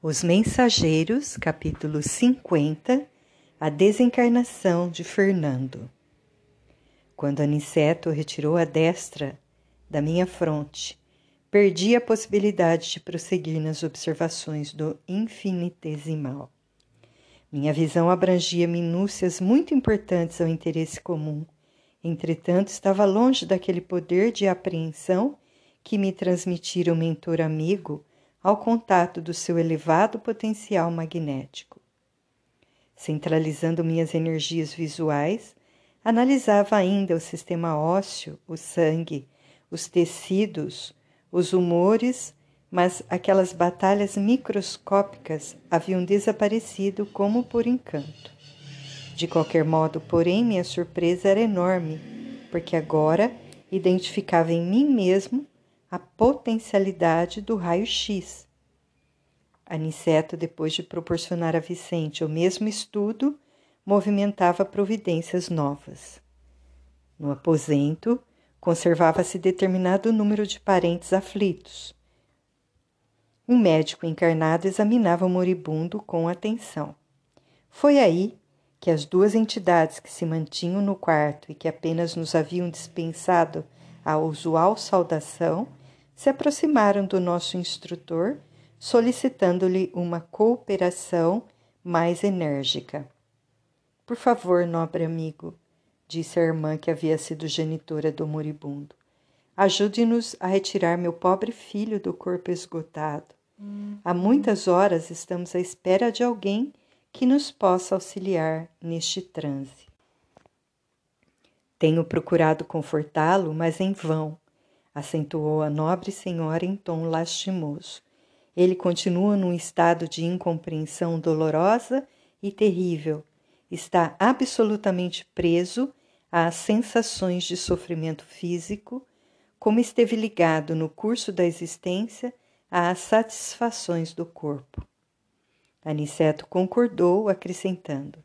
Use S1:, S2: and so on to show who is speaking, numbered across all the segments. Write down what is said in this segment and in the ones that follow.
S1: Os Mensageiros, capítulo 50 A desencarnação de Fernando. Quando Aniceto retirou a destra da minha fronte, perdi a possibilidade de prosseguir nas observações do infinitesimal. Minha visão abrangia minúcias muito importantes ao interesse comum. Entretanto, estava longe daquele poder de apreensão que me transmitira o mentor amigo ao contato do seu elevado potencial magnético. Centralizando minhas energias visuais, analisava ainda o sistema ósseo, o sangue, os tecidos, os humores, mas aquelas batalhas microscópicas haviam desaparecido como por encanto. De qualquer modo, porém, minha surpresa era enorme, porque agora identificava em mim mesmo a potencialidade do raio-x. Aniceto, depois de proporcionar a Vicente o mesmo estudo, movimentava providências novas. No aposento, conservava-se determinado número de parentes aflitos. Um médico encarnado examinava o moribundo com atenção. Foi aí que as duas entidades que se mantinham no quarto e que apenas nos haviam dispensado a usual saudação se aproximaram do nosso instrutor, solicitando-lhe uma cooperação mais enérgica. Por favor, nobre amigo, disse a irmã que havia sido genitora do moribundo, ajude-nos a retirar meu pobre filho do corpo esgotado. Há muitas horas estamos à espera de alguém que nos possa auxiliar neste transe. Tenho procurado confortá-lo, mas em vão acentuou a nobre senhora em tom lastimoso. Ele continua num estado de incompreensão dolorosa e terrível. Está absolutamente preso às sensações de sofrimento físico, como esteve ligado no curso da existência às satisfações do corpo. Aniceto concordou, acrescentando: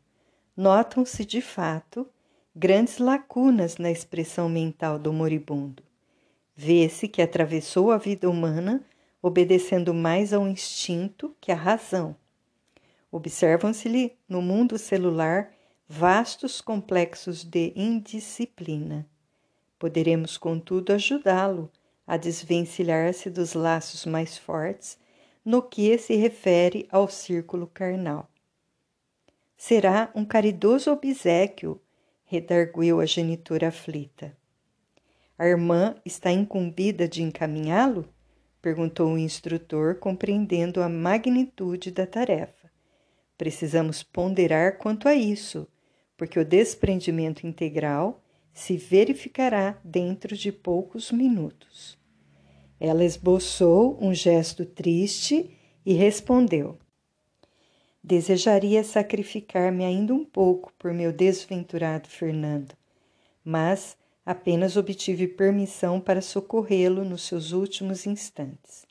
S1: Notam-se, de fato, grandes lacunas na expressão mental do moribundo. Vê-se que atravessou a vida humana obedecendo mais ao instinto que à razão. Observam-se-lhe no mundo celular vastos complexos de indisciplina. Poderemos, contudo, ajudá-lo a desvencilhar-se dos laços mais fortes no que se refere ao círculo carnal. Será um caridoso obsequio, redarguiu a genitora aflita. A irmã está incumbida de encaminhá-lo? perguntou o instrutor, compreendendo a magnitude da tarefa. Precisamos ponderar quanto a isso, porque o desprendimento integral se verificará dentro de poucos minutos. Ela esboçou um gesto triste e respondeu: Desejaria sacrificar-me ainda um pouco por meu desventurado Fernando, mas Apenas obtive permissão para socorrê-lo nos seus últimos instantes.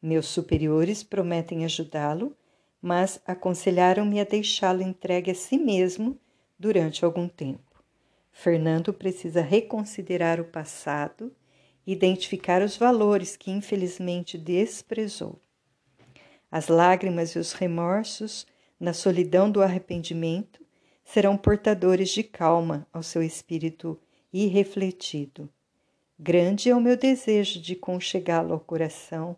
S1: Meus superiores prometem ajudá-lo, mas aconselharam-me a deixá-lo entregue a si mesmo durante algum tempo. Fernando precisa reconsiderar o passado, identificar os valores que infelizmente desprezou. As lágrimas e os remorsos, na solidão do arrependimento, serão portadores de calma ao seu espírito irrefletido. Grande é o meu desejo de conchegá-lo ao coração,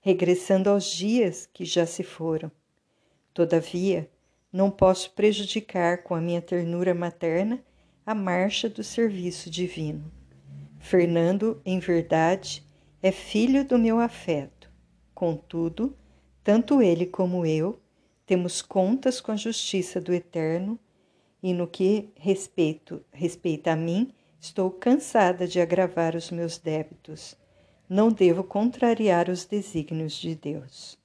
S1: regressando aos dias que já se foram. Todavia, não posso prejudicar com a minha ternura materna a marcha do serviço divino. Fernando, em verdade, é filho do meu afeto. Contudo, tanto ele como eu temos contas com a justiça do Eterno e no que respeito, respeita a mim, Estou cansada de agravar os meus débitos. Não devo contrariar os desígnios de Deus.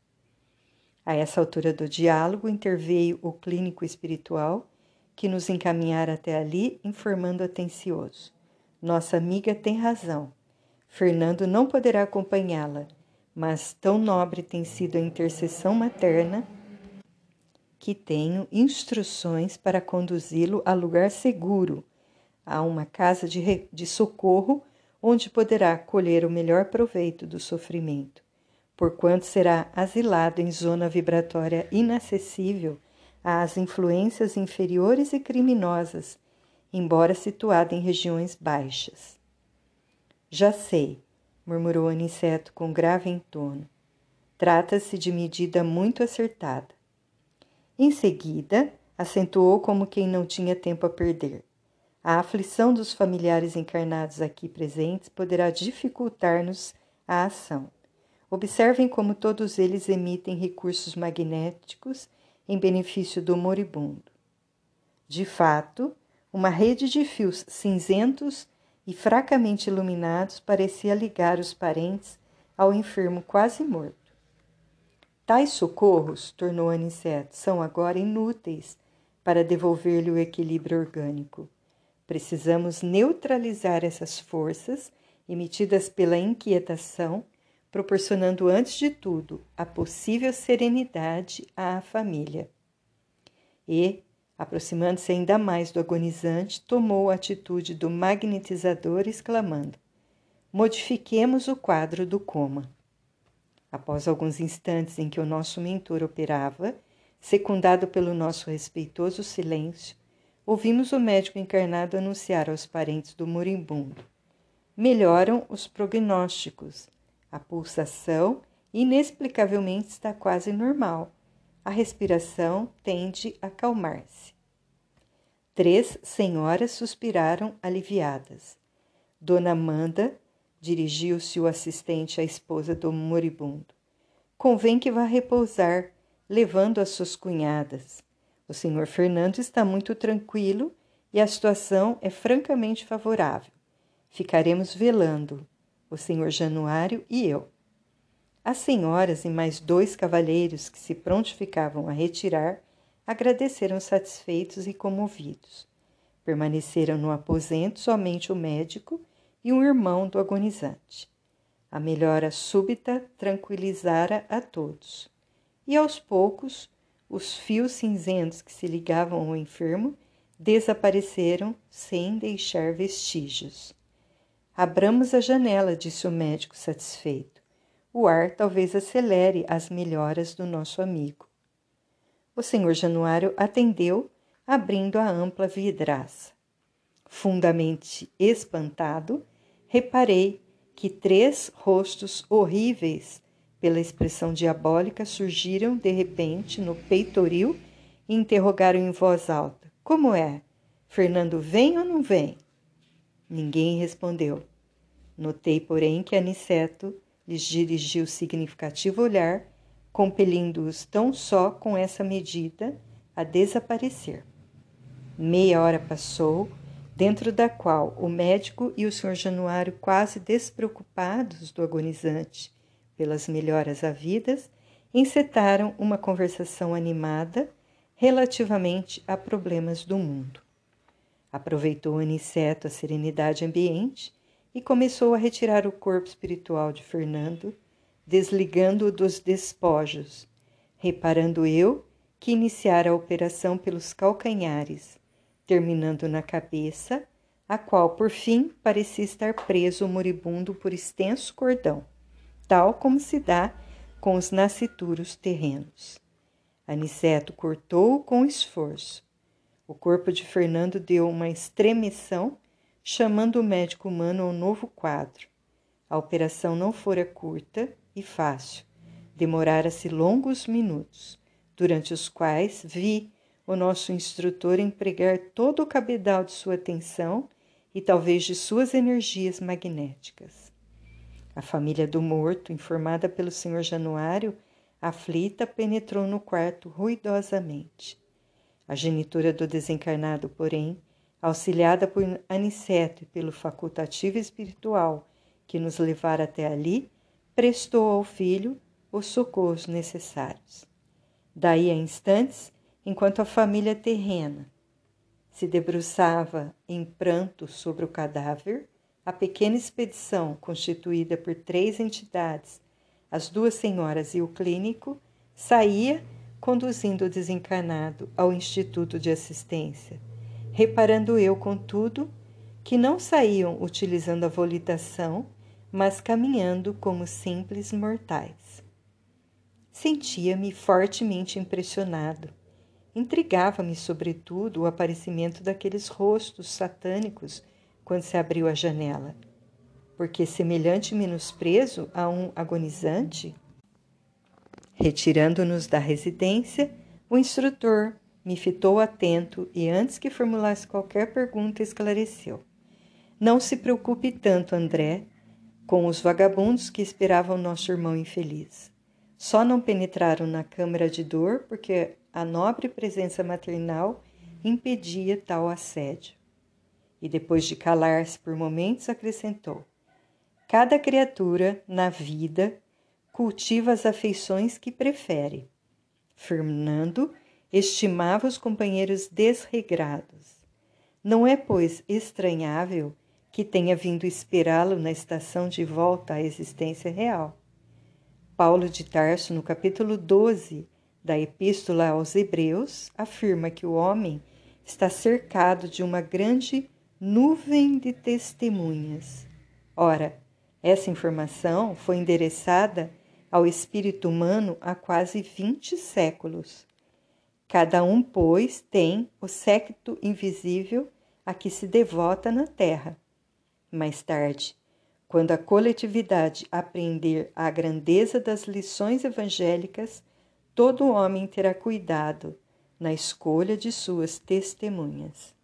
S1: A essa altura do diálogo interveio o clínico espiritual que nos encaminhara até ali, informando atencioso. Nossa amiga tem razão. Fernando não poderá acompanhá-la, mas tão nobre tem sido a intercessão materna que tenho instruções para conduzi-lo a lugar seguro a uma casa de, de socorro onde poderá colher o melhor proveito do sofrimento, porquanto será asilado em zona vibratória inacessível às influências inferiores e criminosas, embora situado em regiões baixas. Já sei, murmurou Aniceto com grave entono. Trata-se de medida muito acertada. Em seguida, acentuou como quem não tinha tempo a perder. A aflição dos familiares encarnados aqui presentes poderá dificultar-nos a ação. Observem como todos eles emitem recursos magnéticos em benefício do moribundo. De fato, uma rede de fios cinzentos e fracamente iluminados parecia ligar os parentes ao enfermo quase morto. Tais socorros, tornou Aniceto, são agora inúteis para devolver-lhe o equilíbrio orgânico. Precisamos neutralizar essas forças emitidas pela inquietação, proporcionando antes de tudo a possível serenidade à família. E, aproximando-se ainda mais do agonizante, tomou a atitude do magnetizador, exclamando: Modifiquemos o quadro do coma. Após alguns instantes em que o nosso mentor operava, secundado pelo nosso respeitoso silêncio, ouvimos o médico encarnado anunciar aos parentes do moribundo. Melhoram os prognósticos. A pulsação inexplicavelmente está quase normal. A respiração tende a acalmar-se. Três senhoras suspiraram aliviadas. Dona Amanda dirigiu-se o assistente à esposa do moribundo. Convém que vá repousar, levando as suas cunhadas. O senhor Fernando está muito tranquilo e a situação é francamente favorável. Ficaremos velando, o senhor Januário e eu. As senhoras e mais dois cavalheiros que se prontificavam a retirar agradeceram satisfeitos e comovidos. Permaneceram no aposento somente o médico e um irmão do agonizante. A melhora súbita tranquilizara a todos, e aos poucos os fios cinzentos que se ligavam ao enfermo desapareceram sem deixar vestígios. Abramos a janela, disse o médico satisfeito. O ar talvez acelere as melhoras do nosso amigo. O senhor Januário atendeu, abrindo a ampla vidraça. Fundamente espantado, reparei que três rostos horríveis, pela expressão diabólica, surgiram de repente no peitoril e interrogaram em voz alta: Como é? Fernando vem ou não vem? Ninguém respondeu. Notei, porém, que Aniceto lhes dirigiu significativo olhar, compelindo-os tão só com essa medida a desaparecer. Meia hora passou dentro da qual o médico e o Sr. Januário, quase despreocupados do agonizante pelas melhoras havidas, encetaram uma conversação animada relativamente a problemas do mundo. Aproveitou Aniceto a serenidade ambiente e começou a retirar o corpo espiritual de Fernando, desligando-o dos despojos, reparando eu que iniciara a operação pelos calcanhares, terminando na cabeça, a qual por fim parecia estar preso o moribundo por extenso cordão, tal como se dá com os nascituros terrenos. Aniceto cortou-o com esforço. O corpo de Fernando deu uma estremeção, chamando o médico humano ao novo quadro. A operação não fora curta e fácil. Demorara-se longos minutos, durante os quais vi o nosso instrutor empregar todo o cabedal de sua atenção e talvez de suas energias magnéticas. A família do morto, informada pelo senhor Januário, aflita, penetrou no quarto ruidosamente. A genitora do desencarnado, porém, auxiliada por Aniceto e pelo facultativo espiritual que nos levara até ali, prestou ao filho os socorros necessários. Daí a instantes, enquanto a família terrena se debruçava em pranto sobre o cadáver, a pequena expedição, constituída por três entidades, as duas senhoras e o clínico, saía conduzindo o desencarnado ao Instituto de Assistência, reparando eu, contudo, que não saíam utilizando a volitação, mas caminhando como simples mortais. sentia-me fortemente impressionado. Intrigava-me, sobretudo, o aparecimento daqueles rostos satânicos quando se abriu a janela. Porque semelhante menosprezo a um agonizante? Retirando-nos da residência, o instrutor me fitou atento e, antes que formulasse qualquer pergunta, esclareceu. Não se preocupe tanto, André, com os vagabundos que esperavam nosso irmão infeliz. Só não penetraram na câmara de dor porque a nobre presença maternal impedia tal assédio. E depois de calar-se por momentos, acrescentou: Cada criatura na vida cultiva as afeições que prefere. Fernando estimava os companheiros desregrados. Não é, pois, estranhável que tenha vindo esperá-lo na estação de volta à existência real. Paulo de Tarso, no capítulo 12 da Epístola aos Hebreus, afirma que o homem está cercado de uma grande nuvem de testemunhas. Ora, essa informação foi endereçada ao espírito humano há quase vinte séculos. Cada um, pois, tem o séquito invisível a que se devota na terra. Mais tarde, quando a coletividade aprender a grandeza das lições evangélicas, todo homem terá cuidado na escolha de suas testemunhas.